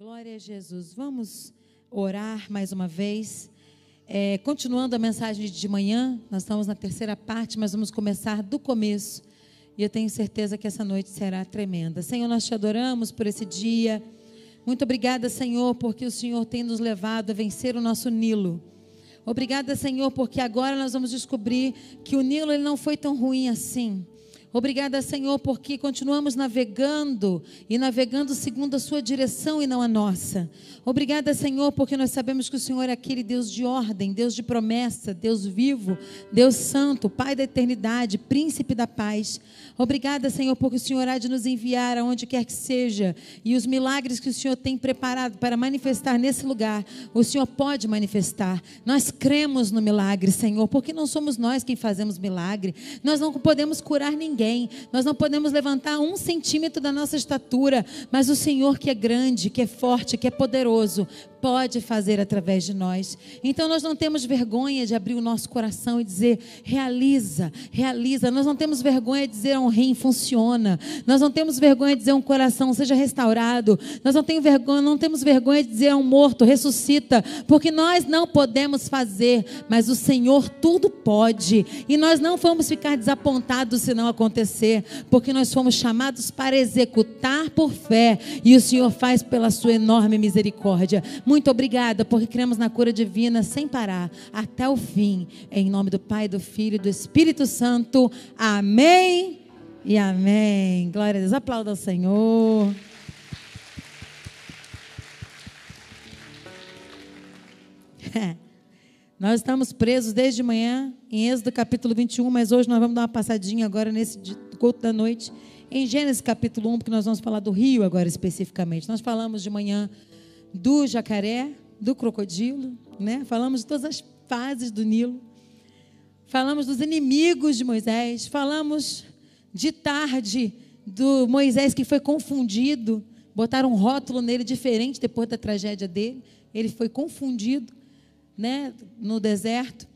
Glória a Jesus. Vamos orar mais uma vez. É, continuando a mensagem de manhã, nós estamos na terceira parte, mas vamos começar do começo. E eu tenho certeza que essa noite será tremenda. Senhor, nós te adoramos por esse dia. Muito obrigada, Senhor, porque o Senhor tem nos levado a vencer o nosso Nilo. Obrigada, Senhor, porque agora nós vamos descobrir que o Nilo ele não foi tão ruim assim. Obrigada, Senhor, porque continuamos navegando e navegando segundo a Sua direção e não a nossa. Obrigada, Senhor, porque nós sabemos que o Senhor é aquele Deus de ordem, Deus de promessa, Deus vivo, Deus santo, Pai da eternidade, Príncipe da paz. Obrigada, Senhor, porque o Senhor há de nos enviar aonde quer que seja e os milagres que o Senhor tem preparado para manifestar nesse lugar, o Senhor pode manifestar. Nós cremos no milagre, Senhor, porque não somos nós quem fazemos milagre. Nós não podemos curar ninguém, nós não podemos levantar um centímetro da nossa estatura, mas o Senhor que é grande, que é forte, que é poderoso pode fazer através de nós. Então nós não temos vergonha de abrir o nosso coração e dizer: realiza, realiza. Nós não temos vergonha de dizer a um rim funciona. Nós não temos vergonha de dizer a um coração seja restaurado. Nós não temos vergonha, não temos vergonha de dizer a um morto ressuscita, porque nós não podemos fazer, mas o Senhor tudo pode. E nós não vamos ficar desapontados se não acontecer, porque nós fomos chamados para executar por fé e o Senhor faz pela sua enorme misericórdia. Muito obrigada, porque cremos na cura divina sem parar, até o fim. Em nome do Pai, do Filho e do Espírito Santo. Amém e amém. Glória a Deus. Aplauda ao Senhor. Nós estamos presos desde manhã em Êxodo capítulo 21, mas hoje nós vamos dar uma passadinha agora nesse culto da noite em Gênesis capítulo 1, porque nós vamos falar do rio agora especificamente. Nós falamos de manhã do jacaré, do crocodilo, né? Falamos de todas as fases do Nilo. Falamos dos inimigos de Moisés, falamos de tarde do Moisés que foi confundido, botaram um rótulo nele diferente depois da tragédia dele. Ele foi confundido, né, no deserto.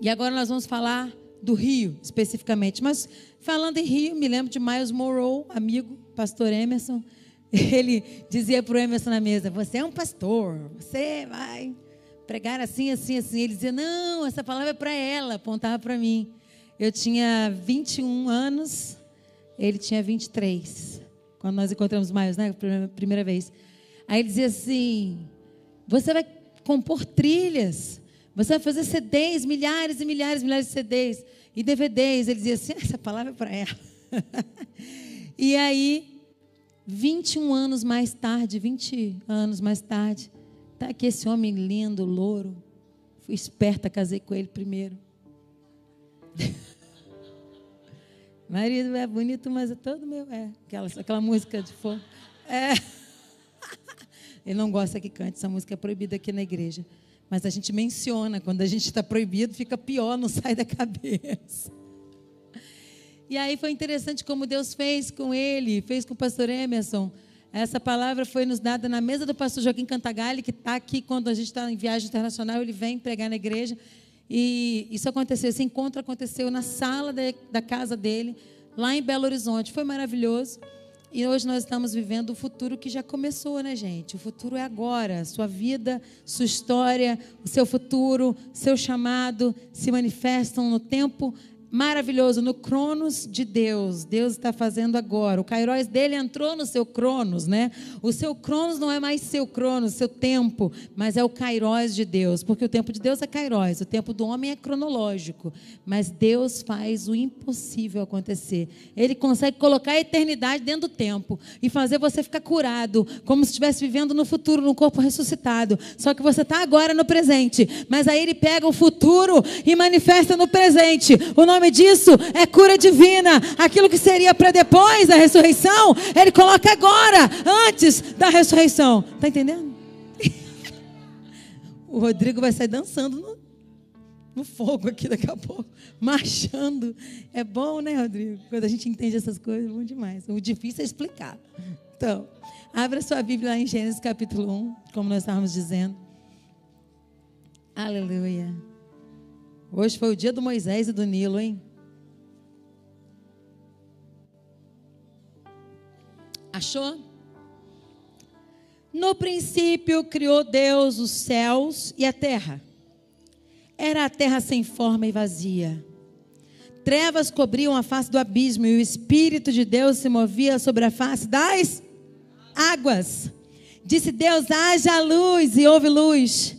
E agora nós vamos falar do Rio, especificamente. Mas falando em Rio, me lembro de Miles Morrow, amigo, pastor Emerson, ele dizia para o Emerson na mesa: Você é um pastor, você vai pregar assim, assim, assim. Ele dizia: Não, essa palavra é para ela, apontava para mim. Eu tinha 21 anos, ele tinha 23, quando nós encontramos Miles, né? Primeira vez. Aí ele dizia assim: Você vai compor trilhas, você vai fazer CDs, milhares e milhares e milhares de CDs e DVDs. Ele dizia assim: Essa palavra é para ela. e aí 21 anos mais tarde, 20 anos mais tarde, tá aqui esse homem lindo, louro. Fui esperta, casei com ele primeiro. Marido é bonito, mas é todo meu. É, aquela, aquela música de fogo. É. Ele não gosta que cante, essa música é proibida aqui na igreja. Mas a gente menciona, quando a gente está proibido, fica pior, não sai da cabeça. E aí foi interessante como Deus fez com ele, fez com o pastor Emerson. Essa palavra foi nos dada na mesa do pastor Joaquim Cantagalli, que está aqui quando a gente está em viagem internacional, ele vem pregar na igreja. E isso aconteceu, esse encontro aconteceu na sala de, da casa dele, lá em Belo Horizonte. Foi maravilhoso. E hoje nós estamos vivendo o futuro que já começou, né, gente? O futuro é agora. Sua vida, sua história, o seu futuro, seu chamado se manifestam no tempo maravilhoso no Cronos de Deus. Deus está fazendo agora. O Kairos dele entrou no seu Cronos, né? O seu Cronos não é mais seu Cronos, seu tempo, mas é o Kairos de Deus, porque o tempo de Deus é Kairos, o tempo do homem é cronológico, mas Deus faz o impossível acontecer. Ele consegue colocar a eternidade dentro do tempo e fazer você ficar curado, como se estivesse vivendo no futuro, no corpo ressuscitado. Só que você está agora no presente, mas aí ele pega o futuro e manifesta no presente. O nome nome disso é cura divina. Aquilo que seria para depois da ressurreição, ele coloca agora, antes da ressurreição. Está entendendo? o Rodrigo vai sair dançando no, no fogo aqui daqui a pouco, marchando. É bom, né, Rodrigo? Quando a gente entende essas coisas, é bom demais. O difícil é explicar. Então, abra sua Bíblia lá em Gênesis capítulo 1, como nós estávamos dizendo. Aleluia. Hoje foi o dia do Moisés e do Nilo, hein? Achou? No princípio criou Deus os céus e a terra. Era a terra sem forma e vazia. Trevas cobriam a face do abismo e o Espírito de Deus se movia sobre a face das águas. Disse Deus: haja luz e houve luz.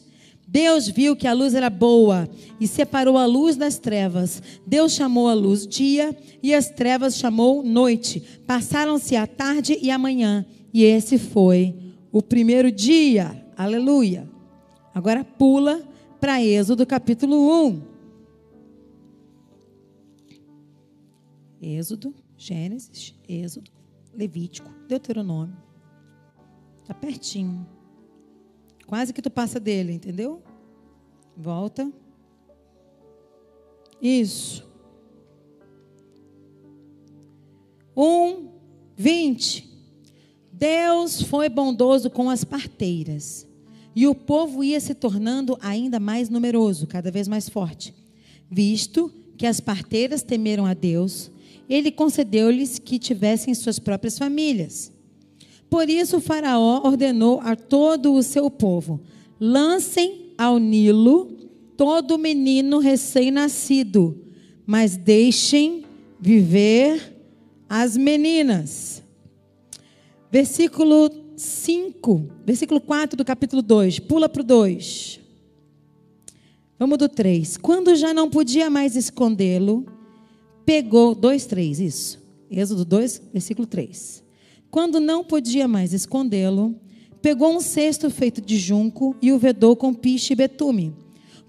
Deus viu que a luz era boa e separou a luz das trevas. Deus chamou a luz dia e as trevas chamou noite. Passaram-se a tarde e a manhã, e esse foi o primeiro dia. Aleluia. Agora pula para Êxodo capítulo 1. Êxodo, Gênesis, Êxodo, Levítico, Deuteronômio. Está pertinho. Quase que tu passa dele, entendeu? Volta. Isso. Um, vinte. Deus foi bondoso com as parteiras. E o povo ia se tornando ainda mais numeroso, cada vez mais forte. Visto que as parteiras temeram a Deus, ele concedeu-lhes que tivessem suas próprias famílias. Por isso Faraó ordenou a todo o seu povo: lancem ao Nilo todo menino recém-nascido, mas deixem viver as meninas. Versículo 5, versículo 4 do capítulo 2, pula para o 2. Vamos do 3. Quando já não podia mais escondê-lo, pegou, 2, 3, isso. Êxodo 2, versículo 3. Quando não podia mais escondê-lo, pegou um cesto feito de junco e o vedou com piche e betume.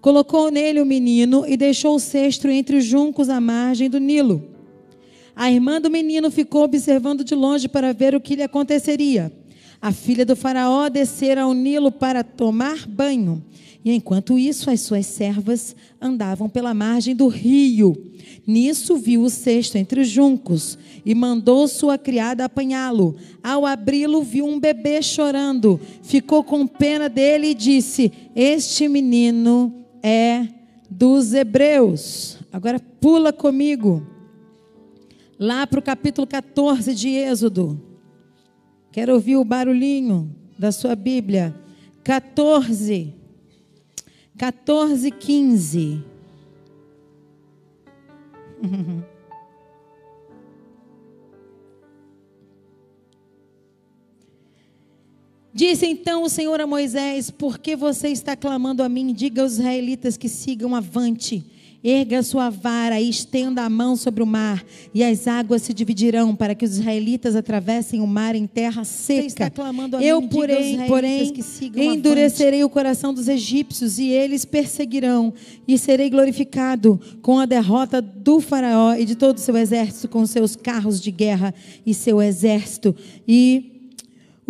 Colocou nele o menino e deixou o cesto entre os juncos à margem do Nilo. A irmã do menino ficou observando de longe para ver o que lhe aconteceria. A filha do faraó descera ao Nilo para tomar banho. E enquanto isso, as suas servas andavam pela margem do rio. Nisso viu o cesto entre os juncos e mandou sua criada apanhá-lo. Ao abri-lo, viu um bebê chorando. Ficou com pena dele e disse: Este menino é dos hebreus. Agora pula comigo. Lá para o capítulo 14 de Êxodo. Quero ouvir o barulhinho da sua Bíblia. 14. 14, 15. Disse então o Senhor a Moisés: Por que você está clamando a mim? Diga aos israelitas que sigam avante. Erga a sua vara e estenda a mão sobre o mar, e as águas se dividirão para que os israelitas atravessem o mar em terra seca. Eu, porém, porém endurecerei avante. o coração dos egípcios e eles perseguirão, e serei glorificado com a derrota do faraó e de todo o seu exército, com seus carros de guerra e seu exército. E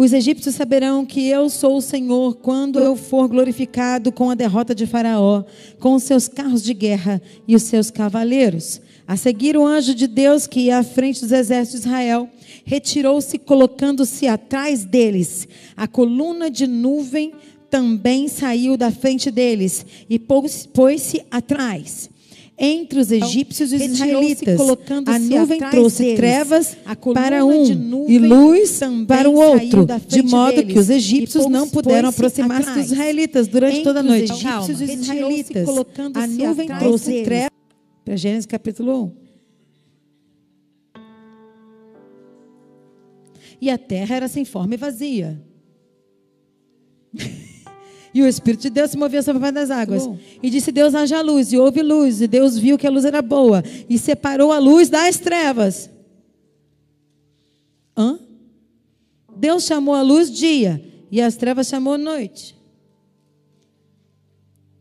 os egípcios saberão que eu sou o Senhor quando eu for glorificado com a derrota de Faraó, com os seus carros de guerra e os seus cavaleiros. A seguir, o anjo de Deus, que ia à frente dos exércitos de Israel, retirou-se, colocando-se atrás deles. A coluna de nuvem também saiu da frente deles e pôs-se atrás entre os egípcios e os israelitas. A nuvem trouxe deles. trevas para um e luz para o outro, de modo deles. que os egípcios não puderam aproximar-se dos israelitas durante entre toda a noite. Os egípcios e os israelitas. A nuvem trouxe trevas. Para Gênesis capítulo 1. E a terra era sem forma e vazia. E o Espírito de Deus se movia sobre a face das águas. Bom. E disse Deus: haja luz. E houve luz. E Deus viu que a luz era boa. E separou a luz das trevas. Hã? Deus chamou a luz dia. E as trevas chamou noite.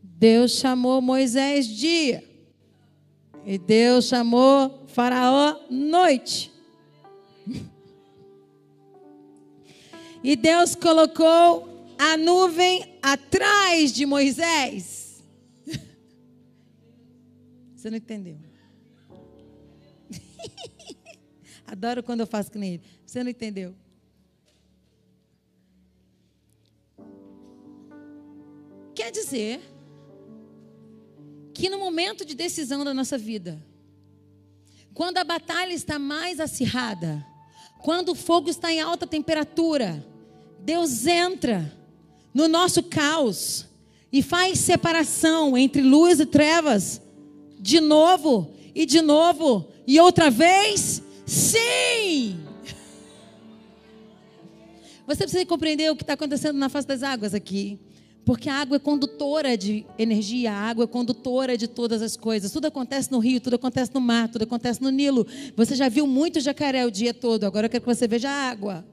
Deus chamou Moisés dia. E Deus chamou Faraó noite. E Deus colocou a nuvem atrás de Moisés. Você não entendeu? Adoro quando eu faço nem ele. Você não entendeu? Quer dizer que no momento de decisão da nossa vida, quando a batalha está mais acirrada, quando o fogo está em alta temperatura, Deus entra no nosso caos e faz separação entre luz e trevas, de novo e de novo e outra vez, sim. Você precisa compreender o que está acontecendo na face das águas aqui. Porque a água é condutora de energia, a água é condutora de todas as coisas. Tudo acontece no rio, tudo acontece no mar, tudo acontece no Nilo. Você já viu muito jacaré o dia todo, agora eu quero que você veja a água.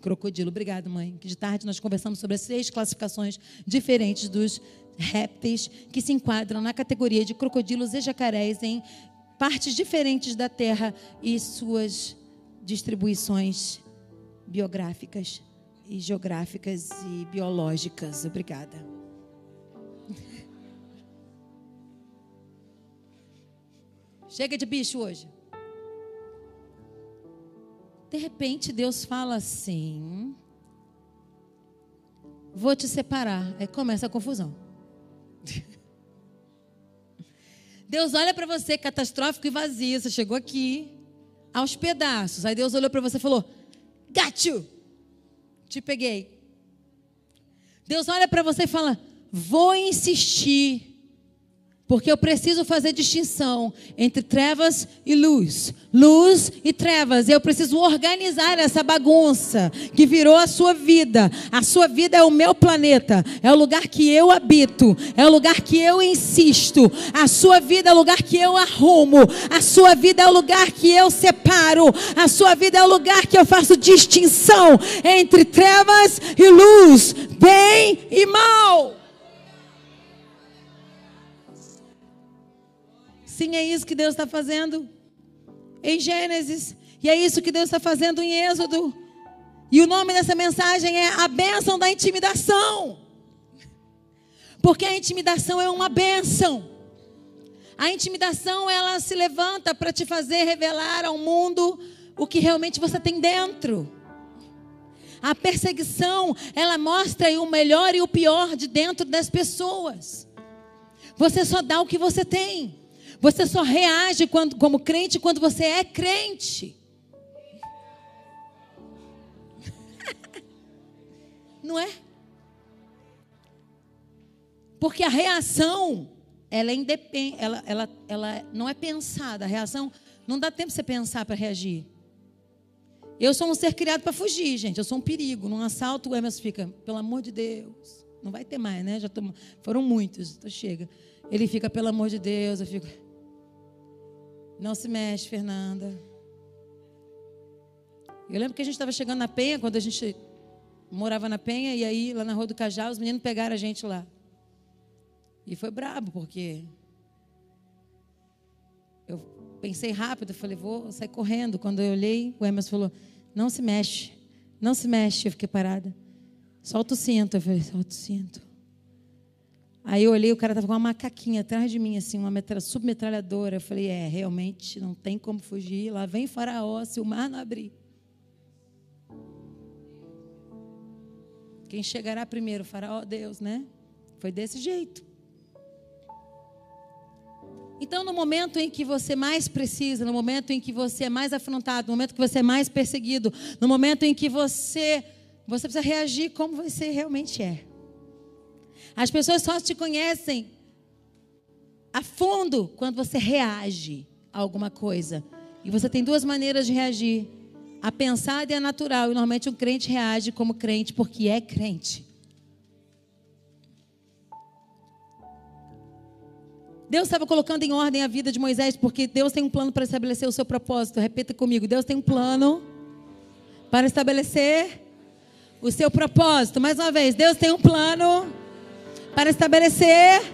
Crocodilo, obrigado, mãe. Que de tarde nós conversamos sobre as seis classificações diferentes dos répteis que se enquadram na categoria de crocodilos e jacarés em partes diferentes da Terra e suas distribuições biográficas e geográficas e biológicas. Obrigada. Chega de bicho hoje. De repente Deus fala assim: Vou te separar. Aí começa a confusão. Deus olha para você catastrófico e vazio. Você chegou aqui aos pedaços. Aí Deus olhou para você e falou: Got you. Te peguei. Deus olha para você e fala: Vou insistir. Porque eu preciso fazer distinção entre trevas e luz, luz e trevas. Eu preciso organizar essa bagunça que virou a sua vida. A sua vida é o meu planeta, é o lugar que eu habito, é o lugar que eu insisto. A sua vida é o lugar que eu arrumo, a sua vida é o lugar que eu separo, a sua vida é o lugar que eu faço distinção entre trevas e luz, bem e mal. Sim, é isso que Deus está fazendo em Gênesis. E é isso que Deus está fazendo em Êxodo. E o nome dessa mensagem é a bênção da intimidação. Porque a intimidação é uma bênção. A intimidação, ela se levanta para te fazer revelar ao mundo o que realmente você tem dentro. A perseguição, ela mostra o melhor e o pior de dentro das pessoas. Você só dá o que você tem. Você só reage quando, como crente quando você é crente. Não é? Porque a reação, ela é independente, ela, ela, ela não é pensada. A reação, não dá tempo de você pensar para reagir. Eu sou um ser criado para fugir, gente. Eu sou um perigo. Num assalto, o Emerson fica, pelo amor de Deus. Não vai ter mais, né? Já tô, foram muitos, então chega. Ele fica, pelo amor de Deus. Eu fico, não se mexe, Fernanda. Eu lembro que a gente estava chegando na Penha, quando a gente morava na Penha, e aí lá na Rua do Cajá, os meninos pegaram a gente lá. E foi brabo, porque eu pensei rápido, falei, vou sair correndo. Quando eu olhei, o Emerson falou, não se mexe, não se mexe. Eu fiquei parada. Solta o cinto. Eu falei, solta o cinto. Aí eu olhei, o cara estava com uma macaquinha atrás de mim, assim, uma metra, submetralhadora. Eu falei, é, realmente não tem como fugir. Lá vem faraó, se o mar não abrir. Quem chegará primeiro? Faraó, Deus, né? Foi desse jeito. Então, no momento em que você mais precisa, no momento em que você é mais afrontado, no momento que você é mais perseguido, no momento em que você, você precisa reagir como você realmente é. As pessoas só te conhecem a fundo quando você reage a alguma coisa. E você tem duas maneiras de reagir: a pensada e a natural. E normalmente um crente reage como crente porque é crente. Deus estava colocando em ordem a vida de Moisés porque Deus tem um plano para estabelecer o seu propósito. Repita comigo: Deus tem um plano para estabelecer o seu propósito. Mais uma vez, Deus tem um plano para estabelecer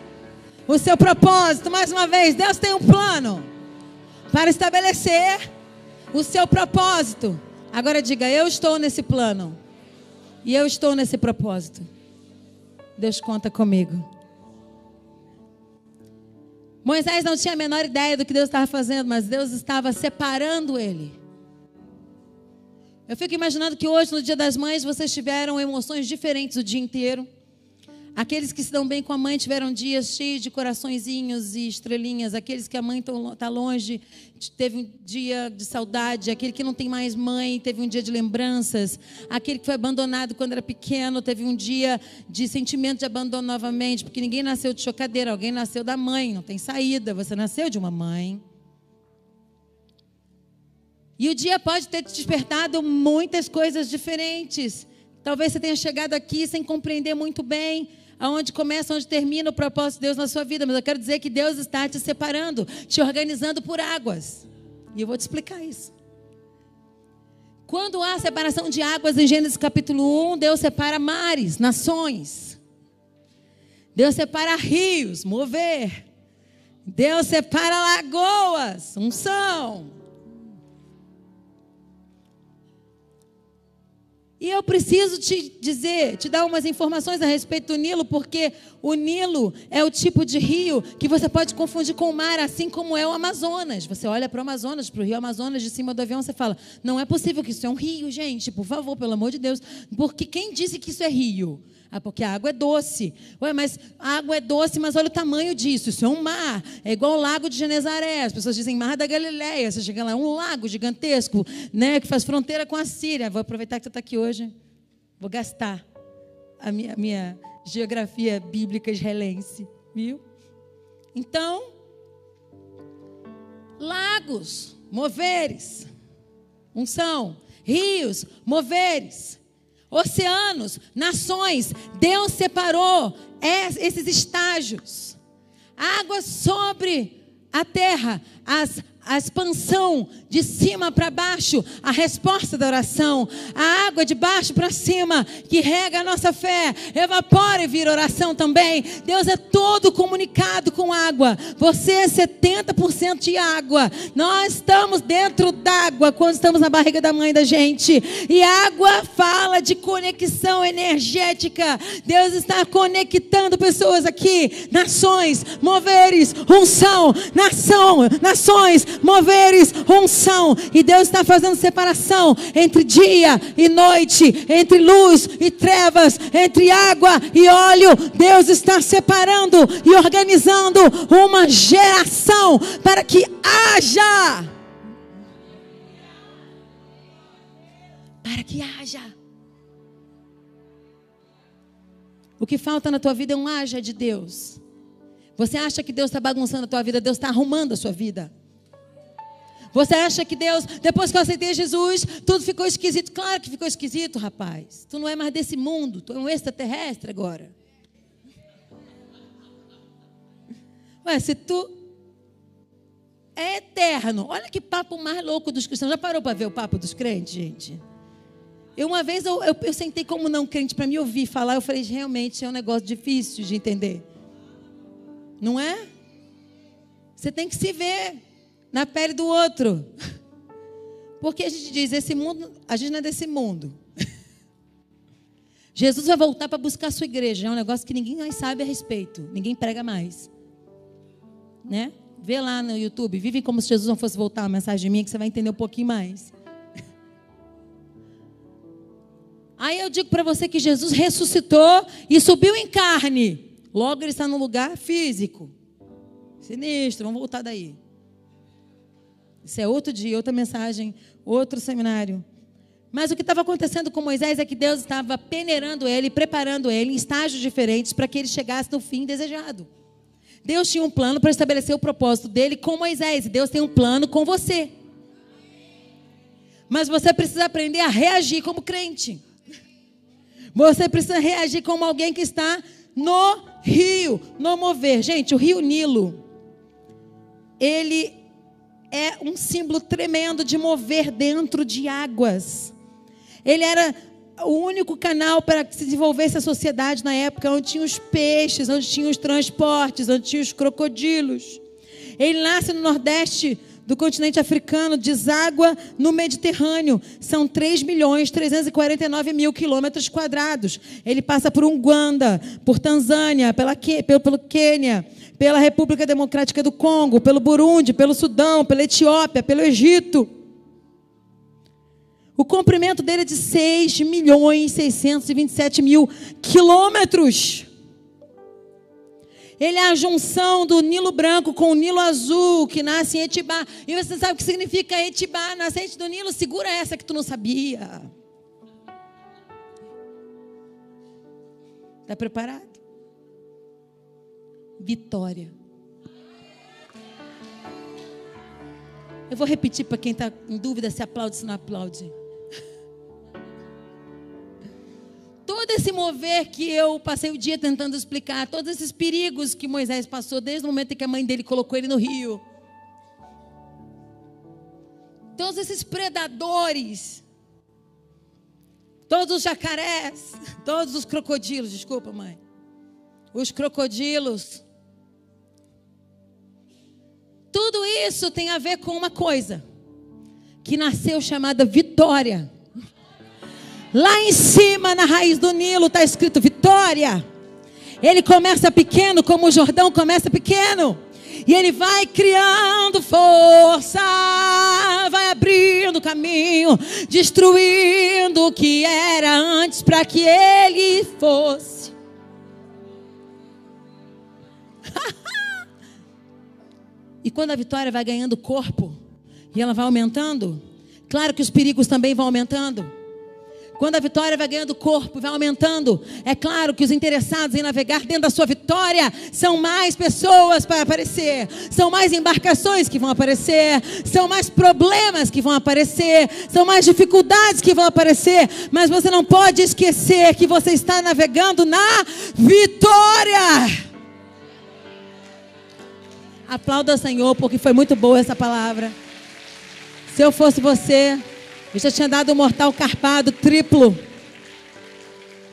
o seu propósito. Mais uma vez, Deus tem um plano para estabelecer o seu propósito. Agora diga: Eu estou nesse plano e eu estou nesse propósito. Deus conta comigo. Moisés não tinha a menor ideia do que Deus estava fazendo, mas Deus estava separando ele. Eu fico imaginando que hoje, no Dia das Mães, vocês tiveram emoções diferentes o dia inteiro. Aqueles que se dão bem com a mãe tiveram dias cheios de coraçõezinhos e estrelinhas. Aqueles que a mãe está longe teve um dia de saudade. Aquele que não tem mais mãe teve um dia de lembranças. Aquele que foi abandonado quando era pequeno teve um dia de sentimento de abandono novamente. Porque ninguém nasceu de chocadeira, alguém nasceu da mãe. Não tem saída. Você nasceu de uma mãe. E o dia pode ter te despertado muitas coisas diferentes. Talvez você tenha chegado aqui sem compreender muito bem aonde começa, onde termina o propósito de Deus na sua vida. Mas eu quero dizer que Deus está te separando, te organizando por águas. E eu vou te explicar isso. Quando há separação de águas em Gênesis capítulo 1, Deus separa mares, nações. Deus separa rios, mover. Deus separa lagoas, unção. E eu preciso te dizer, te dar umas informações a respeito do Nilo, porque o Nilo é o tipo de rio que você pode confundir com o mar, assim como é o Amazonas. Você olha para o Amazonas, para o rio Amazonas, de cima do avião, você fala: não é possível que isso é um rio, gente, por favor, pelo amor de Deus. Porque quem disse que isso é rio? Ah, porque a água é doce. Ué, mas a água é doce, mas olha o tamanho disso. Isso é um mar. É igual o lago de Genezaré. As pessoas dizem mar da Galileia. Você chega lá, é um lago gigantesco, né, que faz fronteira com a Síria. Vou aproveitar que você está aqui hoje. Vou gastar a minha, a minha geografia bíblica israelense. Viu? Então, lagos, moveres, unção, rios, moveres oceanos, nações. Deus separou esses estágios. Água sobre a terra, as a expansão de cima para baixo, a resposta da oração, a água de baixo para cima que rega a nossa fé, evapora e vira oração também. Deus é todo comunicado com água. Você é 70% de água. Nós estamos dentro d'água quando estamos na barriga da mãe da gente. E água fala de conexão energética. Deus está conectando pessoas aqui, nações, moveres, unção, nação, nações, moveres, unção. E Deus está fazendo separação entre dia e noite, entre luz e trevas, entre água e óleo. Deus está separando e organizando uma geração para que haja. Para que haja. O que falta na tua vida é um haja de Deus. Você acha que Deus está bagunçando a tua vida? Deus está arrumando a sua vida. Você acha que Deus, depois que eu aceitei Jesus, tudo ficou esquisito? Claro que ficou esquisito, rapaz. Tu não é mais desse mundo, tu é um extraterrestre agora. Ué, se tu é eterno, olha que papo mais louco dos cristãos. Já parou para ver o papo dos crentes, gente? Eu uma vez eu, eu, eu sentei como não crente para me ouvir falar, eu falei, realmente é um negócio difícil de entender. Não é? Você tem que se ver na pele do outro. Porque a gente diz, esse mundo, a gente não é desse mundo. Jesus vai voltar para buscar a sua igreja. É um negócio que ninguém mais sabe a respeito. Ninguém prega mais. Né? Vê lá no YouTube. Vive como se Jesus não fosse voltar uma mensagem minha, que você vai entender um pouquinho mais. Aí eu digo para você que Jesus ressuscitou e subiu em carne. Logo ele está no lugar físico. Sinistro, vamos voltar daí. Isso é outro dia, outra mensagem, outro seminário. Mas o que estava acontecendo com Moisés é que Deus estava peneirando ele, preparando ele em estágios diferentes para que ele chegasse no fim desejado. Deus tinha um plano para estabelecer o propósito dele com Moisés, e Deus tem um plano com você. Mas você precisa aprender a reagir como crente. Você precisa reagir como alguém que está no rio, no mover. Gente, o rio Nilo, ele é um símbolo tremendo de mover dentro de águas. Ele era o único canal para que se desenvolvesse a sociedade na época, onde tinha os peixes, onde tinha os transportes, onde tinha os crocodilos. Ele nasce no nordeste do continente africano, deságua no Mediterrâneo. São 3 milhões 349 mil quilômetros quadrados. Ele passa por Uganda, por Tanzânia, pela, pelo, pelo Quênia, pela República Democrática do Congo, pelo Burundi, pelo Sudão, pela Etiópia, pelo Egito. O comprimento dele é de 6 milhões 627 mil quilômetros. Ele é a junção do Nilo branco com o Nilo azul, que nasce em Etibá. E você sabe o que significa Etibá, nascente do Nilo? Segura essa que tu não sabia. Está preparado? Vitória. Eu vou repetir para quem está em dúvida se aplaude ou se não aplaude. Todo esse mover que eu passei o dia tentando explicar, todos esses perigos que Moisés passou desde o momento em que a mãe dele colocou ele no rio. Todos esses predadores, todos os jacarés, todos os crocodilos, desculpa, mãe. Os crocodilos. Tudo isso tem a ver com uma coisa que nasceu chamada vitória. Lá em cima, na raiz do Nilo, está escrito vitória. Ele começa pequeno, como o Jordão começa pequeno. E ele vai criando força, vai abrindo caminho, destruindo o que era antes para que ele fosse. e quando a vitória vai ganhando corpo e ela vai aumentando, claro que os perigos também vão aumentando. Quando a vitória vai ganhando corpo, vai aumentando, é claro que os interessados em navegar dentro da sua vitória são mais pessoas para aparecer, são mais embarcações que vão aparecer, são mais problemas que vão aparecer, são mais dificuldades que vão aparecer, mas você não pode esquecer que você está navegando na vitória. Aplauda o Senhor, porque foi muito boa essa palavra. Se eu fosse você, eu já tinha dado o mortal carpado triplo.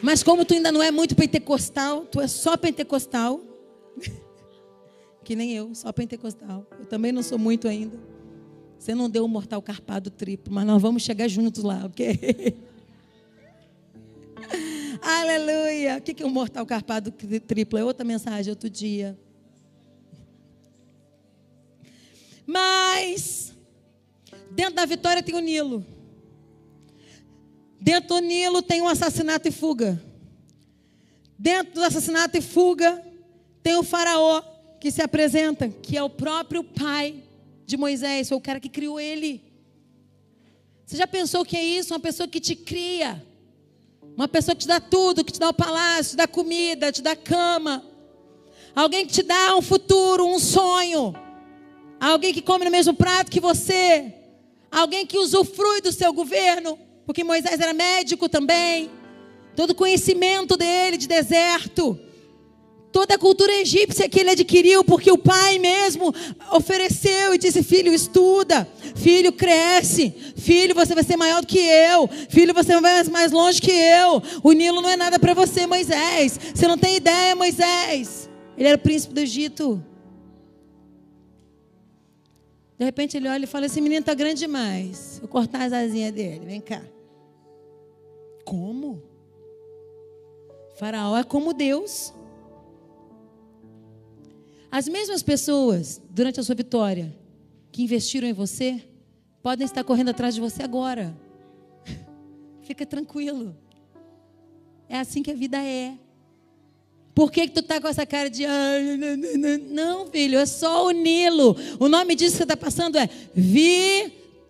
Mas como tu ainda não é muito pentecostal, tu é só pentecostal. que nem eu, só pentecostal. Eu também não sou muito ainda. Você não deu o mortal carpado triplo, mas nós vamos chegar juntos lá, ok? Aleluia! O que é um mortal carpado triplo? É outra mensagem, outro dia. Mas, dentro da vitória tem o Nilo. Dentro do Nilo tem um assassinato e fuga. Dentro do assassinato e fuga tem o faraó que se apresenta, que é o próprio pai de Moisés, foi o cara que criou ele. Você já pensou que é isso? Uma pessoa que te cria. Uma pessoa que te dá tudo, que te dá o palácio, te dá comida, te dá cama. Alguém que te dá um futuro, um sonho. Alguém que come no mesmo prato que você. Alguém que usufrui do seu governo porque Moisés era médico também. Todo conhecimento dele de deserto, toda a cultura egípcia que ele adquiriu, porque o pai mesmo ofereceu e disse: Filho, estuda, filho, cresce, filho, você vai ser maior do que eu, filho, você vai mais longe que eu. O Nilo não é nada para você, Moisés. Você não tem ideia, Moisés. Ele era príncipe do Egito. De repente ele olha e fala: Esse menino está grande demais. Vou cortar as asinhas dele. Vem cá. Como? Faraó é como Deus. As mesmas pessoas, durante a sua vitória, que investiram em você, podem estar correndo atrás de você agora. Fica tranquilo. É assim que a vida é. Por que, que tu tá com essa cara de. Não, filho, é só o Nilo. O nome disso que você está passando é Vitória.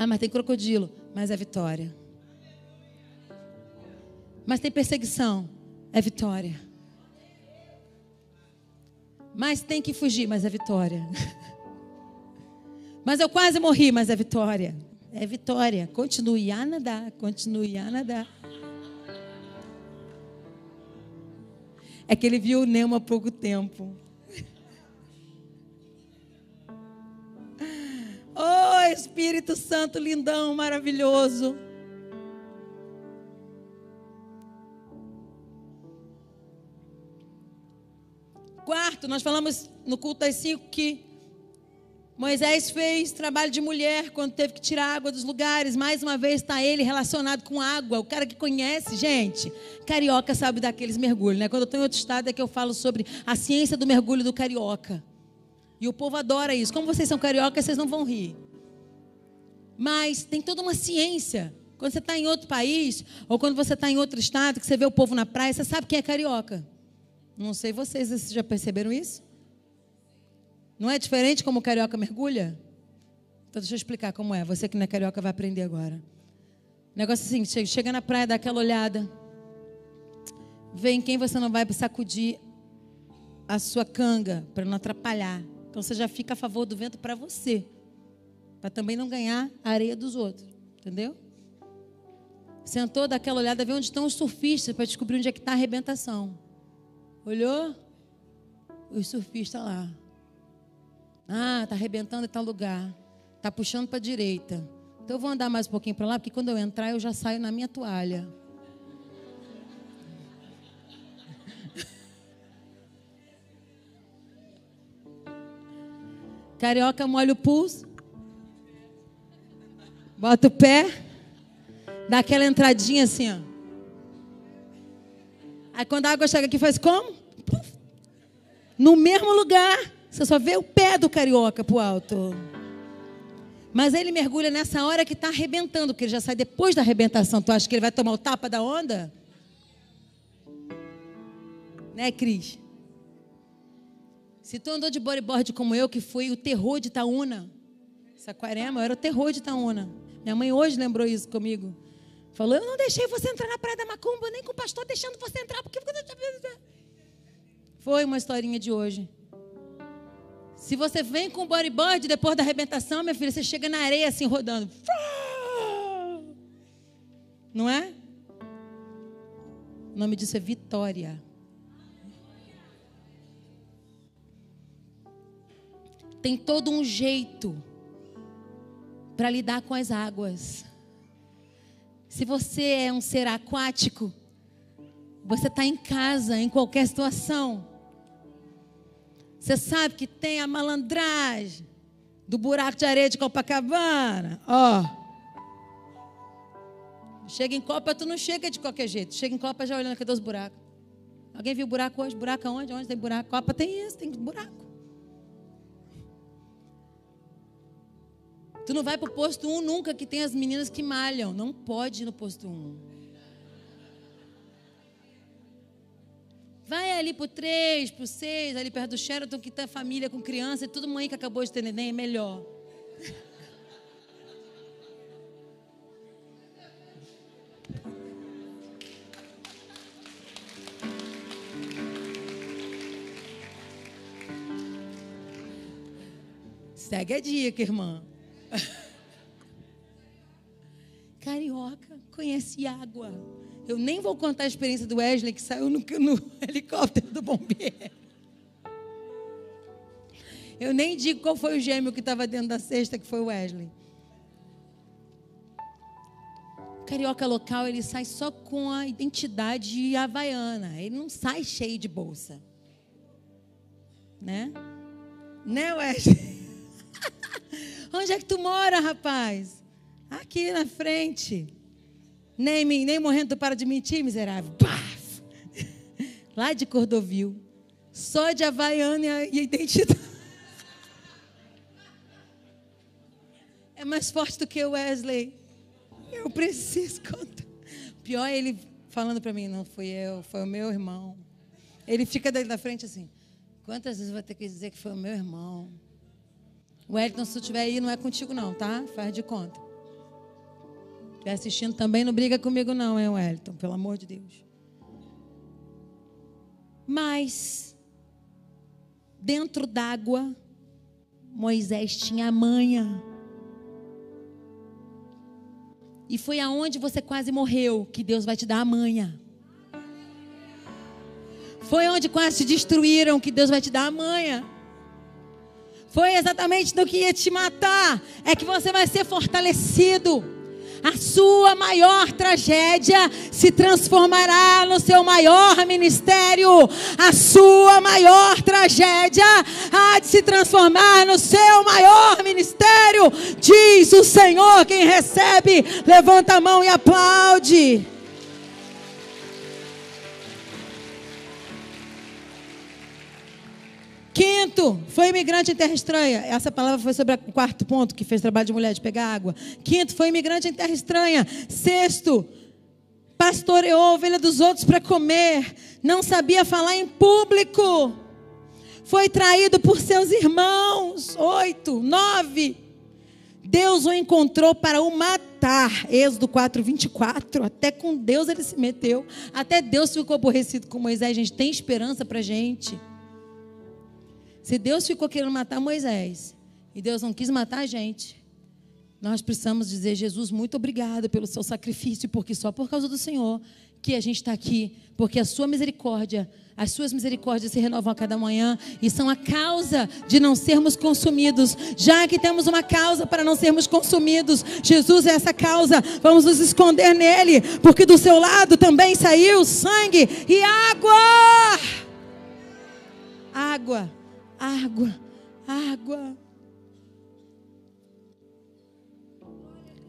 Ah, mas tem crocodilo. Mas é vitória. Mas tem perseguição. É vitória. Mas tem que fugir. Mas é vitória. Mas eu quase morri. Mas é vitória. É vitória. Continue a nadar. Continue a nadar. É que ele viu o Nemo há pouco tempo. Espírito Santo lindão, maravilhoso. Quarto, nós falamos no culto das cinco que Moisés fez trabalho de mulher quando teve que tirar água dos lugares. Mais uma vez está ele relacionado com água. O cara que conhece, gente, carioca sabe daqueles mergulhos, né? Quando eu estou em outro estado é que eu falo sobre a ciência do mergulho do carioca. E o povo adora isso. Como vocês são cariocas, vocês não vão rir. Mas tem toda uma ciência Quando você está em outro país, ou quando você está em outro estado, que você vê o povo na praia, você sabe quem é carioca. Não sei vocês, vocês já perceberam isso? Não é diferente como o carioca mergulha? Então deixa eu explicar como é. Você que não é carioca vai aprender agora. Negócio assim, chega na praia, dá aquela olhada. Vê em quem você não vai sacudir a sua canga para não atrapalhar. Então você já fica a favor do vento para você. Para também não ganhar a areia dos outros. Entendeu? Sentou, daquela olhada, vê onde estão os surfistas para descobrir onde é que está a arrebentação. Olhou? Os surfistas lá. Ah, está arrebentando em tal lugar. Está puxando para a direita. Então eu vou andar mais um pouquinho para lá, porque quando eu entrar eu já saio na minha toalha. Carioca molha o pulso. Bota o pé. Dá aquela entradinha assim, ó. Aí quando a água chega aqui, faz como? No mesmo lugar. Você só vê o pé do carioca pro alto. Mas ele mergulha nessa hora que está arrebentando, porque ele já sai depois da arrebentação. Tu acha que ele vai tomar o tapa da onda? Né, Cris? Se tu andou de bodyboard como eu, que foi o terror de Itaúna, Saquarema, eu era o terror de Itaúna. Minha mãe hoje lembrou isso comigo. Falou: Eu não deixei você entrar na Praia da Macumba, nem com o pastor deixando você entrar, porque. Foi uma historinha de hoje. Se você vem com o bodyboard depois da arrebentação, minha filha, você chega na areia assim rodando. Não é? O nome disso é vitória. Tem todo um jeito para lidar com as águas. Se você é um ser aquático, você está em casa, em qualquer situação. Você sabe que tem a malandragem do buraco de areia de Copacabana. Ó. Chega em Copa, tu não chega de qualquer jeito. Chega em Copa já olhando, cadê os buracos? Alguém viu buraco hoje? Buraco aonde? Onde tem buraco? Copa tem isso, tem buraco. Tu não vai para o posto 1 nunca que tem as meninas que malham. Não pode ir no posto 1. Vai ali para o 3, para o 6, ali perto do Sheraton, que tem família com criança e tudo mãe que acabou de ter neném, é melhor. Segue a dica, irmã. Conhece água. Eu nem vou contar a experiência do Wesley que saiu no, no helicóptero do bombeiro. Eu nem digo qual foi o gêmeo que estava dentro da cesta, que foi o Wesley. O carioca local, ele sai só com a identidade havaiana. Ele não sai cheio de bolsa. Né? Né, Wesley? Onde é que tu mora, rapaz? Aqui na frente. Nem, nem morrendo tu para de mentir, miserável. Paf! Lá de Cordovil. Só de Havaiana e identidade. É mais forte do que o Wesley. Eu preciso contar. Pior é ele falando para mim, não fui eu, foi o meu irmão. Ele fica daí da frente assim. Quantas vezes eu vou ter que dizer que foi o meu irmão? Wellington, se tu estiver aí, não é contigo não, tá? Faz de conta. Estiver assistindo também, não briga comigo não, hein, Wellington? Pelo amor de Deus. Mas, dentro d'água, Moisés tinha a manha. E foi aonde você quase morreu que Deus vai te dar a manha. Foi onde quase te destruíram que Deus vai te dar a manha. Foi exatamente no que ia te matar. É que você vai ser fortalecido. A sua maior tragédia se transformará no seu maior ministério. A sua maior tragédia há de se transformar no seu maior ministério. Diz o Senhor: quem recebe, levanta a mão e aplaude. Quinto, foi imigrante em terra estranha. Essa palavra foi sobre o quarto ponto que fez trabalho de mulher de pegar água. Quinto, foi imigrante em terra estranha. Sexto, pastoreou a ovelha dos outros para comer. Não sabia falar em público. Foi traído por seus irmãos. Oito, nove. Deus o encontrou para o matar. Êxodo 4, 24. Até com Deus ele se meteu. Até Deus ficou aborrecido com Moisés. Gente tem esperança para gente. Se Deus ficou querendo matar Moisés e Deus não quis matar a gente, nós precisamos dizer, Jesus, muito obrigado pelo seu sacrifício, porque só por causa do Senhor que a gente está aqui, porque a sua misericórdia, as suas misericórdias se renovam a cada manhã e são a causa de não sermos consumidos. Já que temos uma causa para não sermos consumidos, Jesus é essa causa. Vamos nos esconder nele, porque do seu lado também saiu sangue e água. Água água, água.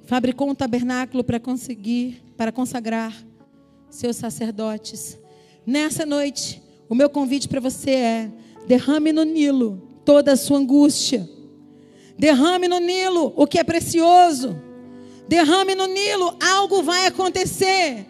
Fabricou um tabernáculo para conseguir, para consagrar seus sacerdotes. Nessa noite, o meu convite para você é: derrame no Nilo toda a sua angústia. Derrame no Nilo o que é precioso. Derrame no Nilo, algo vai acontecer.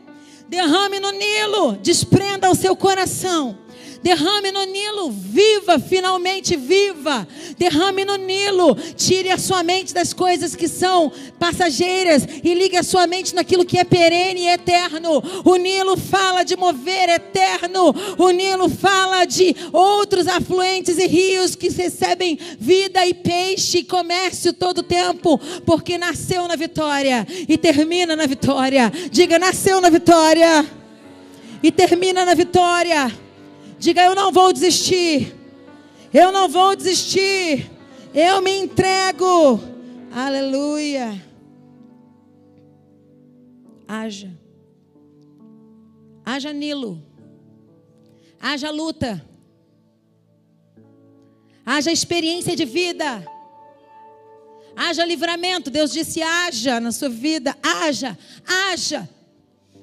Derrame no Nilo, desprenda o seu coração Derrame no Nilo, viva, finalmente viva. Derrame no Nilo, tire a sua mente das coisas que são passageiras e ligue a sua mente naquilo que é perene e eterno. O Nilo fala de mover eterno. O Nilo fala de outros afluentes e rios que recebem vida e peixe e comércio todo o tempo, porque nasceu na vitória e termina na vitória. Diga, nasceu na vitória e termina na vitória. Diga: Eu não vou desistir. Eu não vou desistir. Eu me entrego. Aleluia. Haja. Haja Nilo. Haja luta. Haja experiência de vida. Haja livramento. Deus disse: haja na sua vida. Haja. Haja.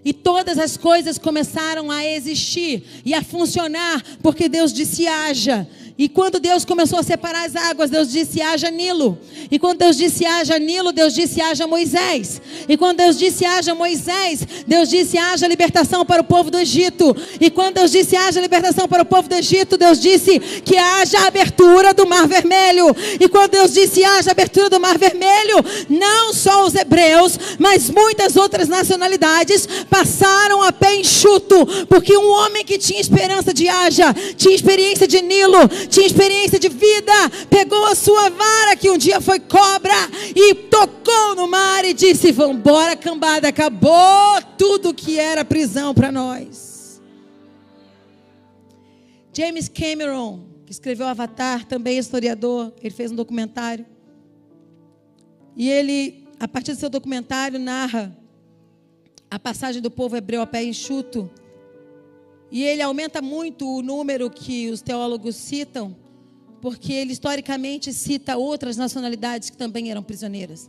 E todas as coisas começaram a existir e a funcionar, porque Deus disse: haja. E quando Deus começou a separar as águas, Deus disse: haja Nilo. E quando Deus disse: haja Nilo, Deus disse: haja Moisés. E quando Deus disse: haja Moisés, Deus disse: haja libertação para o povo do Egito. E quando Deus disse: haja libertação para o povo do Egito, Deus disse que haja abertura do Mar Vermelho. E quando Deus disse: haja abertura do Mar Vermelho, não só os hebreus, mas muitas outras nacionalidades passaram a pé enxuto, porque um homem que tinha esperança de haja, tinha experiência de Nilo, tinha experiência de vida, pegou a sua vara, que um dia foi cobra, e tocou no mar e disse: Vambora, cambada, acabou tudo que era prisão para nós. James Cameron, que escreveu Avatar, também é historiador, ele fez um documentário. E ele, a partir do seu documentário, narra a passagem do povo hebreu a pé enxuto e ele aumenta muito o número que os teólogos citam, porque ele historicamente cita outras nacionalidades que também eram prisioneiras.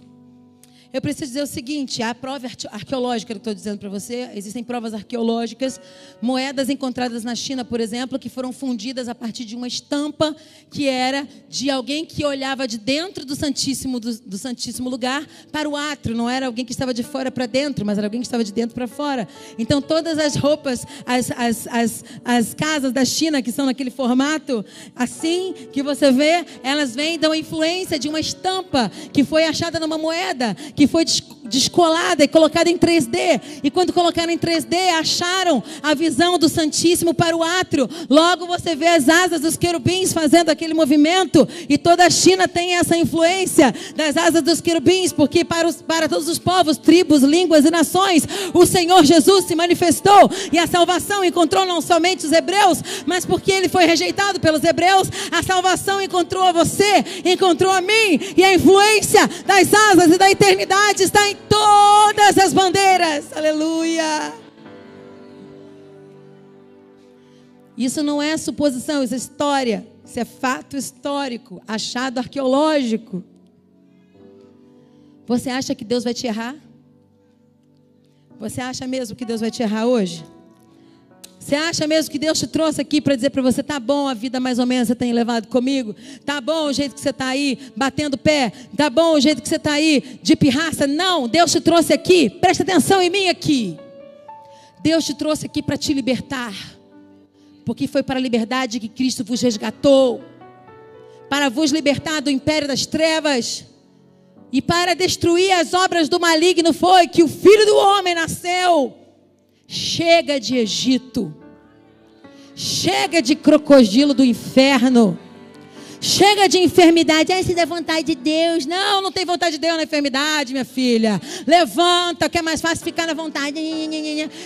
Eu preciso dizer o seguinte: a prova arqueológica que estou dizendo para você, existem provas arqueológicas, moedas encontradas na China, por exemplo, que foram fundidas a partir de uma estampa que era de alguém que olhava de dentro do Santíssimo, do, do Santíssimo Lugar para o átrio. Não era alguém que estava de fora para dentro, mas era alguém que estava de dentro para fora. Então, todas as roupas, as, as, as, as casas da China que são naquele formato, assim que você vê, elas vêm da influência de uma estampa que foi achada numa moeda que foi descolada e colocada em 3D. E quando colocaram em 3D, acharam a visão do Santíssimo para o átrio. Logo você vê as asas dos querubins fazendo aquele movimento. E toda a China tem essa influência das asas dos querubins, porque para, os, para todos os povos, tribos, línguas e nações, o Senhor Jesus se manifestou. E a salvação encontrou não somente os hebreus, mas porque ele foi rejeitado pelos hebreus, a salvação encontrou a você, encontrou a mim. E a influência das asas e da eternidade está em todas as bandeiras. Aleluia. Isso não é suposição, isso é história. Isso é fato histórico, achado arqueológico. Você acha que Deus vai te errar? Você acha mesmo que Deus vai te errar hoje? Você acha mesmo que Deus te trouxe aqui para dizer para você, tá bom a vida mais ou menos você tem levado comigo? Tá bom o jeito que você está aí, batendo pé? Tá bom o jeito que você está aí, de pirraça? Não, Deus te trouxe aqui, presta atenção em mim aqui. Deus te trouxe aqui para te libertar, porque foi para a liberdade que Cristo vos resgatou, para vos libertar do império das trevas e para destruir as obras do maligno foi que o filho do homem nasceu. Chega de Egito. Chega de crocodilo do inferno. Chega de enfermidade. Ai, se dá vontade de Deus. Não, não tem vontade de Deus na enfermidade, minha filha. Levanta, que é mais fácil ficar na vontade.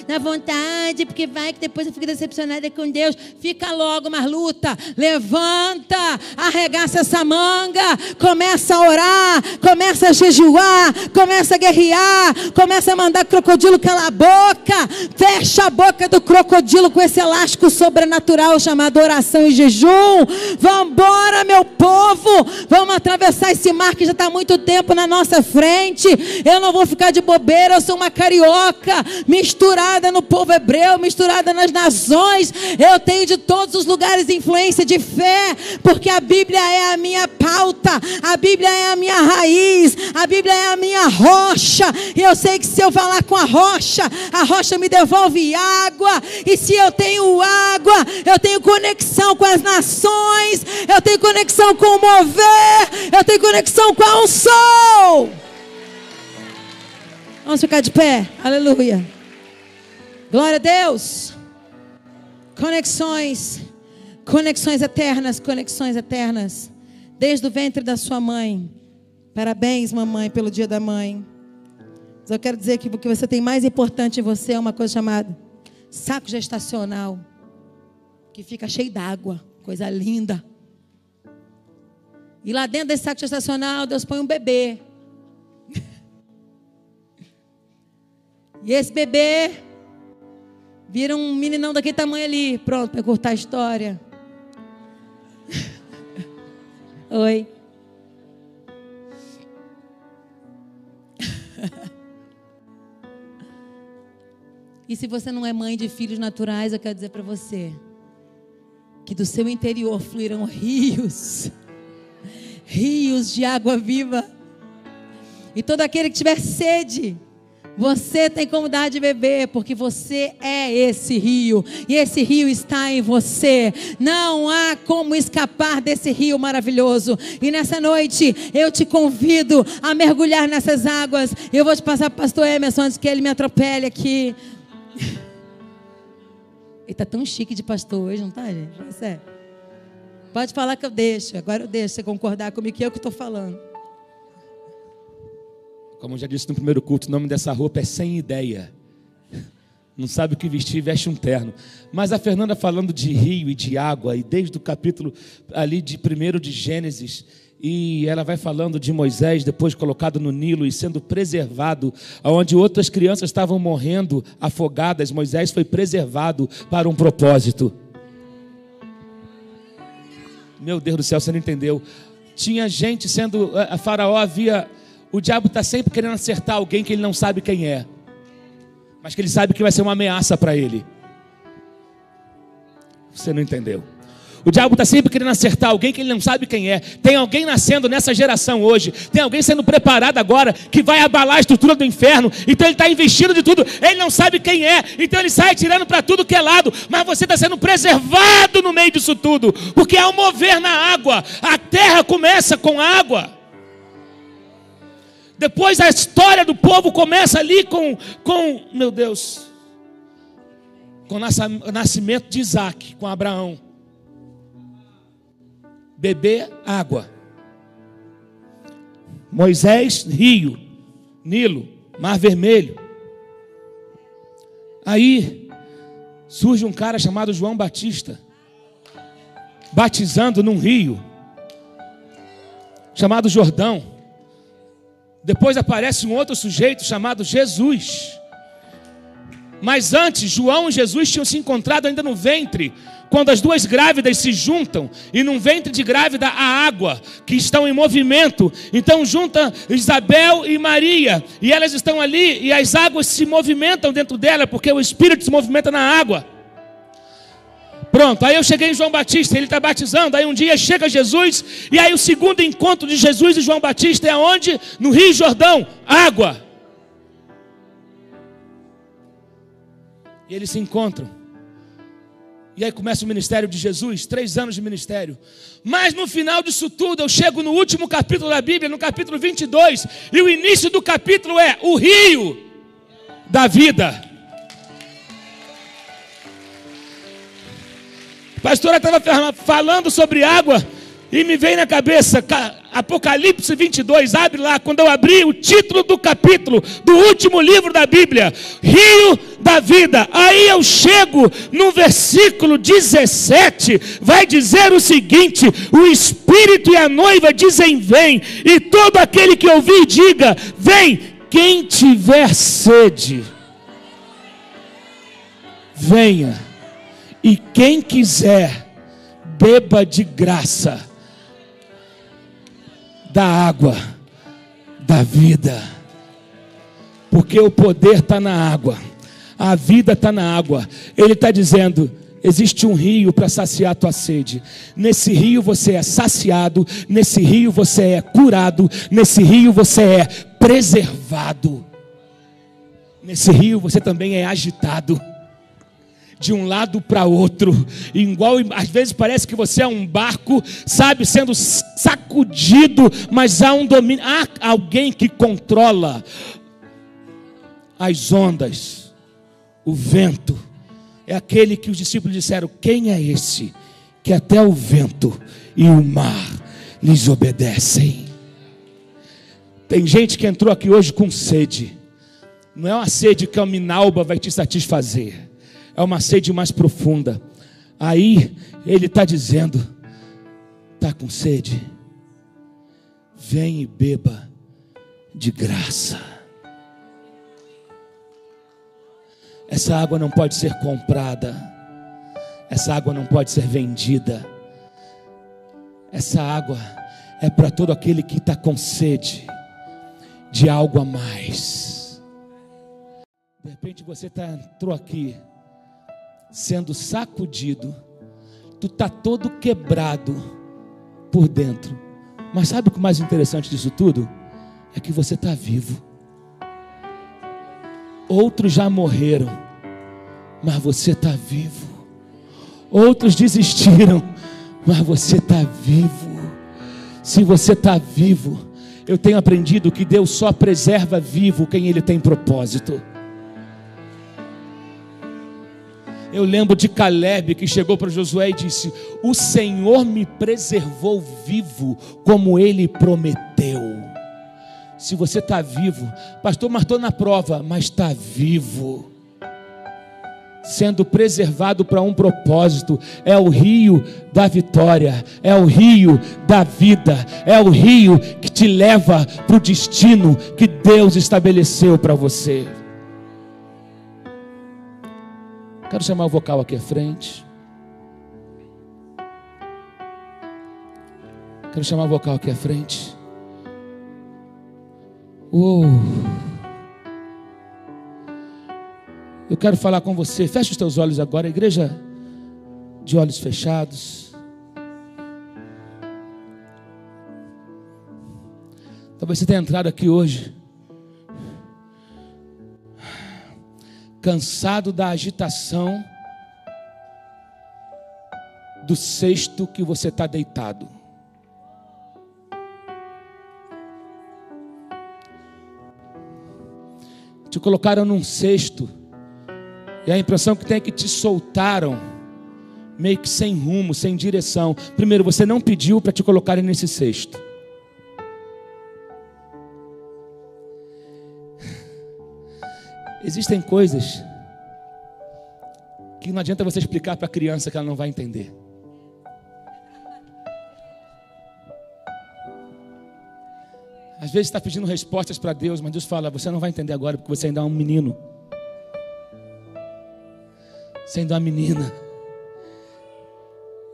Na vontade, porque vai que depois eu fico decepcionada com Deus. Fica logo, mas luta. Levanta, arregaça essa manga. Começa a orar. Começa a jejuar. Começa a guerrear. Começa a mandar crocodilo calar a boca. Fecha a boca do crocodilo com esse elástico sobrenatural chamado oração e jejum. Vambora meu povo, vamos atravessar esse mar que já está há muito tempo na nossa frente. Eu não vou ficar de bobeira, eu sou uma carioca, misturada no povo hebreu, misturada nas nações. Eu tenho de todos os lugares influência de fé, porque a Bíblia é a minha pauta, a Bíblia é a minha raiz, a Bíblia é a minha rocha. E eu sei que se eu falar com a rocha, a rocha me devolve água. E se eu tenho água, eu tenho conexão com as nações, eu tenho conexão com o mover, eu tenho conexão com a unção. Vamos ficar de pé, aleluia. Glória a Deus. Conexões, conexões eternas, conexões eternas. Desde o ventre da sua mãe. Parabéns, mamãe, pelo dia da mãe. Mas eu quero dizer que o que você tem mais importante em você é uma coisa chamada saco gestacional, que fica cheio d'água, coisa linda. E lá dentro desse saco gestacional, Deus põe um bebê. e esse bebê vira um meninão daquele tamanho ali. Pronto, para cortar a história. Oi. e se você não é mãe de filhos naturais, eu quero dizer para você que do seu interior fluirão rios rios de água viva. E todo aquele que tiver sede, você tem como dar de beber, porque você é esse rio, e esse rio está em você. Não há como escapar desse rio maravilhoso. E nessa noite eu te convido a mergulhar nessas águas. Eu vou te passar para o pastor Emerson antes que ele me atropele aqui. Ele está tão chique de pastor hoje, não está, gente? Sério. Pode falar que eu deixo. Agora eu deixo você concordar comigo que é eu que estou falando. Como eu já disse no primeiro culto, o nome dessa roupa é sem ideia. Não sabe o que vestir, veste um terno. Mas a Fernanda falando de rio e de água, e desde o capítulo ali de primeiro de Gênesis, e ela vai falando de Moisés depois colocado no Nilo e sendo preservado, onde outras crianças estavam morrendo afogadas, Moisés foi preservado para um propósito. Meu Deus do céu, você não entendeu. Tinha gente sendo. A Faraó havia. O diabo está sempre querendo acertar alguém que ele não sabe quem é, mas que ele sabe que vai ser uma ameaça para ele. Você não entendeu. O diabo está sempre querendo acertar alguém que ele não sabe quem é. Tem alguém nascendo nessa geração hoje. Tem alguém sendo preparado agora que vai abalar a estrutura do inferno. Então ele está investindo de tudo. Ele não sabe quem é. Então ele sai tirando para tudo que é lado. Mas você está sendo preservado no meio disso tudo. Porque ao mover na água, a terra começa com água. Depois a história do povo começa ali com, com meu Deus, com o nascimento de Isaac, com Abraão beber água. Moisés, rio, Nilo, Mar Vermelho. Aí surge um cara chamado João Batista, batizando num rio, chamado Jordão. Depois aparece um outro sujeito chamado Jesus. Mas antes, João e Jesus tinham se encontrado ainda no ventre quando as duas grávidas se juntam e num ventre de grávida há água que estão em movimento, então junta Isabel e Maria e elas estão ali e as águas se movimentam dentro dela porque o Espírito se movimenta na água. Pronto, aí eu cheguei em João Batista, ele está batizando. Aí um dia chega Jesus, e aí o segundo encontro de Jesus e João Batista é onde? No Rio Jordão, água. E eles se encontram. E aí começa o ministério de Jesus, três anos de ministério. Mas no final disso tudo, eu chego no último capítulo da Bíblia, no capítulo 22, e o início do capítulo é o rio da vida. A pastora estava falando sobre água e me veio na cabeça Apocalipse 22, abre lá, quando eu abri o título do capítulo do último livro da Bíblia, Rio da Vida. Aí eu chego no versículo 17, vai dizer o seguinte: O Espírito e a noiva dizem: Vem, e todo aquele que ouvir, diga: Vem, quem tiver sede, venha e quem quiser, beba de graça da água da vida, porque o poder está na água, a vida está na água. Ele está dizendo: existe um rio para saciar a tua sede. Nesse rio você é saciado, nesse rio você é curado, nesse rio você é preservado. Nesse rio você também é agitado de um lado para outro, igual às vezes parece que você é um barco, sabe, sendo sacudido, mas há um domínio, há alguém que controla as ondas, o vento. É aquele que os discípulos disseram: Quem é esse que até o vento e o mar lhes obedecem? Tem gente que entrou aqui hoje com sede. Não é uma sede que a minalba vai te satisfazer é uma sede mais profunda. Aí ele está dizendo: está com sede? Vem e beba de graça. Essa água não pode ser comprada, essa água não pode ser vendida. Essa água é para todo aquele que está com sede de algo a mais. De repente você tá, entrou aqui sendo sacudido, tu está todo quebrado por dentro. Mas sabe o que é mais interessante disso tudo? É que você está vivo. Outros já morreram, mas você está vivo. Outros desistiram, mas você está vivo. Se você está vivo, eu tenho aprendido que Deus só preserva vivo quem Ele tem propósito. Eu lembro de Caleb que chegou para Josué e disse: O Senhor me preservou vivo, como ele prometeu. Se você está vivo, pastor, mas estou na prova, mas está vivo, sendo preservado para um propósito, é o rio da vitória, é o rio da vida, é o rio que te leva para o destino que Deus estabeleceu para você. Quero chamar o vocal aqui à frente. Quero chamar o vocal aqui à frente. Uh. Eu quero falar com você. Feche os teus olhos agora, igreja de olhos fechados. Talvez você tenha entrado aqui hoje cansado da agitação do cesto que você está deitado. Te colocaram num cesto, e a impressão que tem é que te soltaram, meio que sem rumo, sem direção. Primeiro, você não pediu para te colocarem nesse cesto. Existem coisas que não adianta você explicar para a criança que ela não vai entender. Às vezes está pedindo respostas para Deus, mas Deus fala: Você não vai entender agora, porque você ainda é um menino. Você ainda é uma menina.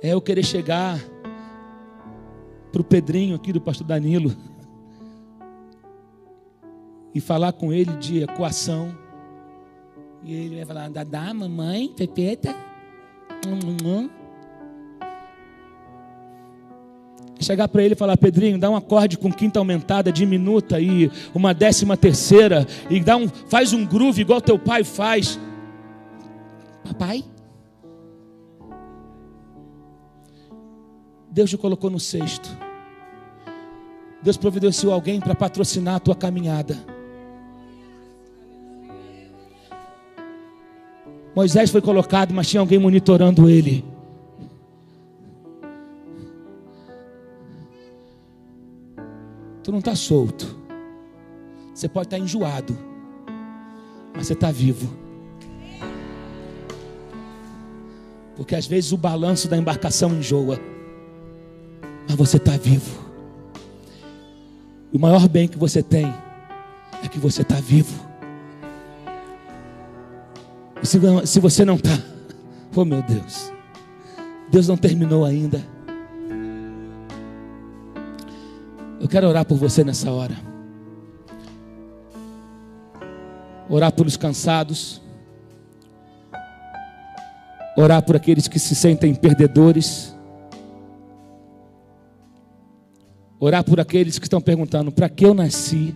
É eu querer chegar para o Pedrinho aqui do pastor Danilo e falar com ele de equação e ele vai falar, Dadá, mamãe, Pepeta. Chegar para ele e falar: Pedrinho, dá um acorde com quinta aumentada, diminuta e uma décima terceira e dá um, faz um groove igual teu pai faz. Papai? Deus te colocou no sexto. Deus providenciou alguém para patrocinar a tua caminhada. Moisés foi colocado, mas tinha alguém monitorando ele. Tu não está solto. Você pode estar tá enjoado, mas você está vivo. Porque às vezes o balanço da embarcação enjoa, mas você está vivo. O maior bem que você tem é que você está vivo. Se, se você não está, oh meu Deus, Deus não terminou ainda. Eu quero orar por você nessa hora. Orar pelos cansados. Orar por aqueles que se sentem perdedores. Orar por aqueles que estão perguntando: para que eu nasci?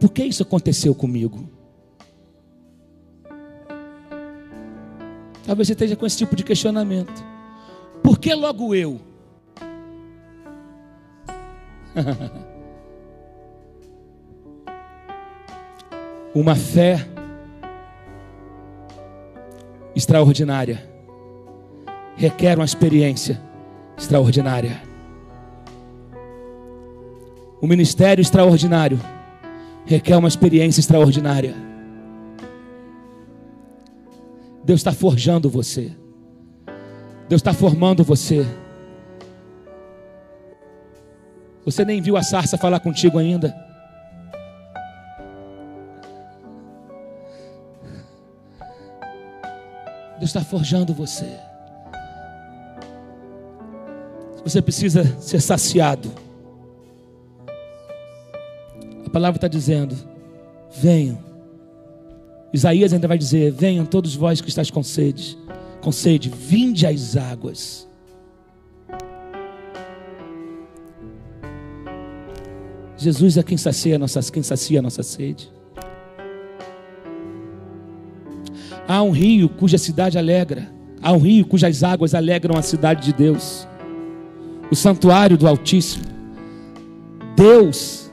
Por que isso aconteceu comigo? Talvez você esteja com esse tipo de questionamento. Por que logo eu? Uma fé extraordinária requer uma experiência extraordinária. O ministério extraordinário requer uma experiência extraordinária. Deus está forjando você. Deus está formando você. Você nem viu a sarça falar contigo ainda. Deus está forjando você. Você precisa ser saciado. A palavra está dizendo: venham. Isaías ainda vai dizer: venham todos vós que estáis com sede, com sede, vinde às águas. Jesus é quem sacia a nossa, quem sacia a nossa sede. Há um rio cuja cidade alegra. Há um rio cujas águas alegram a cidade de Deus. O santuário do Altíssimo. Deus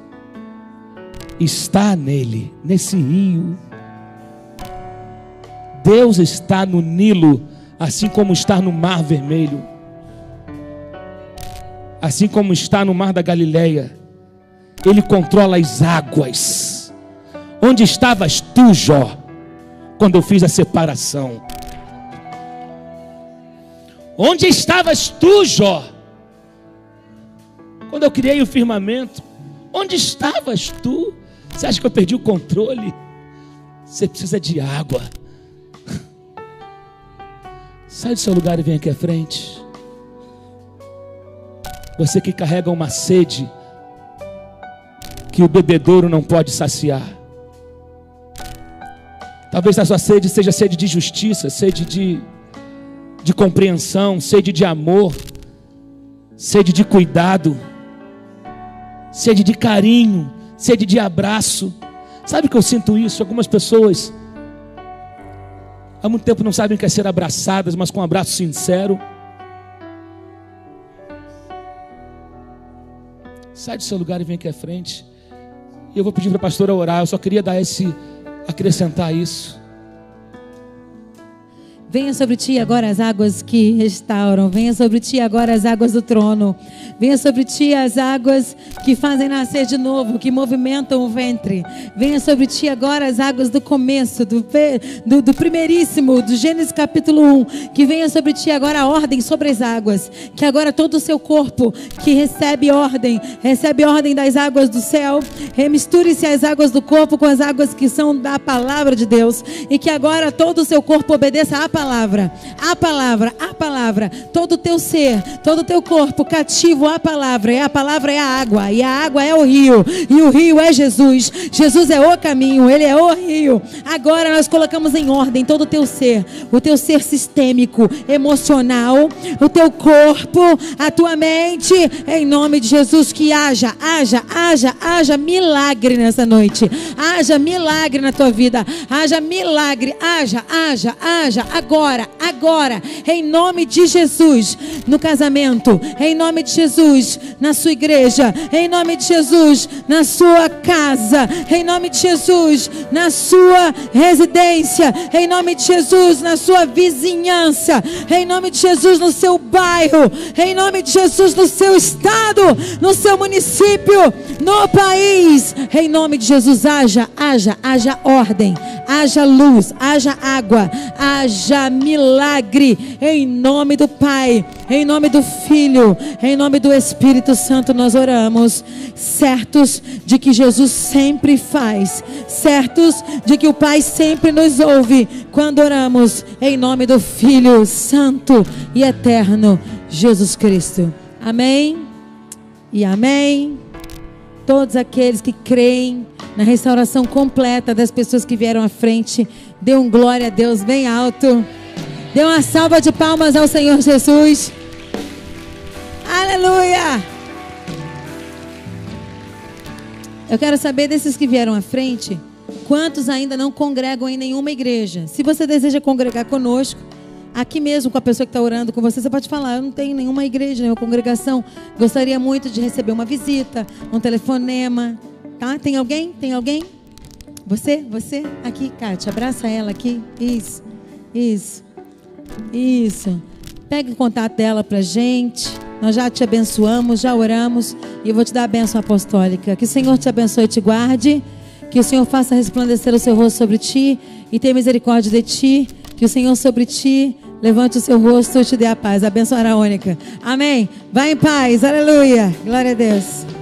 está nele, nesse rio. Deus está no Nilo, assim como está no Mar Vermelho. Assim como está no Mar da Galileia. Ele controla as águas. Onde estavas tu, Jó, quando eu fiz a separação? Onde estavas tu, Jó? Quando eu criei o firmamento, onde estavas tu? Você acha que eu perdi o controle? Você precisa de água. Sai do seu lugar e vem aqui à frente. Você que carrega uma sede que o bebedouro não pode saciar. Talvez a sua sede seja sede de justiça, sede de, de compreensão, sede de amor, sede de cuidado, sede de carinho, sede de abraço. Sabe que eu sinto isso? Algumas pessoas há muito tempo não sabem o que é ser abraçadas, mas com um abraço sincero. Sai do seu lugar e vem aqui à frente. E eu vou pedir para a pastora orar. Eu só queria dar esse acrescentar isso. Venha sobre ti agora as águas que restauram. Venha sobre ti agora as águas do trono. Venha sobre ti as águas que fazem nascer de novo, que movimentam o ventre. Venha sobre ti agora as águas do começo, do, do, do primeiríssimo, do Gênesis capítulo 1. Que venha sobre ti agora a ordem sobre as águas. Que agora todo o seu corpo que recebe ordem, recebe ordem das águas do céu, remisture-se as águas do corpo com as águas que são da palavra de Deus. E que agora todo o seu corpo obedeça à palavra palavra, a palavra, a palavra. Todo o teu ser, todo o teu corpo cativo à palavra. E a palavra é a água, e a água é o rio, e o rio é Jesus. Jesus é o caminho, ele é o rio. Agora nós colocamos em ordem todo o teu ser, o teu ser sistêmico, emocional, o teu corpo, a tua mente, em nome de Jesus, que haja, haja, haja, haja milagre nessa noite. Haja milagre na tua vida. Haja milagre, haja, haja, haja, agora, agora, em nome de Jesus, no casamento, em nome de Jesus, na sua igreja, em nome de Jesus, na sua casa, em nome de Jesus, na sua residência, em nome de Jesus, na sua vizinhança, em nome de Jesus, no seu bairro, em nome de Jesus, no seu estado, no seu município, no país, em nome de Jesus, haja, haja, haja ordem, haja luz, haja água, haja milagre, em nome do Pai, em nome do Filho, em nome do Espírito Santo, nós oramos, certos de que Jesus sempre faz, certos de que o Pai sempre nos ouve quando oramos, em nome do Filho Santo e Eterno, Jesus Cristo. Amém e amém. Todos aqueles que creem na restauração completa das pessoas que vieram à frente, dê um glória a Deus bem alto. Dê uma salva de palmas ao Senhor Jesus. Aleluia! Eu quero saber desses que vieram à frente, quantos ainda não congregam em nenhuma igreja. Se você deseja congregar conosco, aqui mesmo com a pessoa que está orando com você, você pode falar: Eu não tenho nenhuma igreja, nenhuma congregação. Gostaria muito de receber uma visita, um telefonema. Tá? Tem alguém? Tem alguém? Você? Você? Aqui, Kátia, abraça ela aqui. Isso. Isso. Isso. Pegue o contato dela pra gente. Nós já te abençoamos, já oramos. E eu vou te dar a bênção apostólica. Que o Senhor te abençoe e te guarde. Que o Senhor faça resplandecer o seu rosto sobre ti e tenha misericórdia de ti. Que o Senhor sobre ti levante o seu rosto e te dê a paz. A bênção araônica. Amém. Vai em paz. Aleluia. Glória a Deus.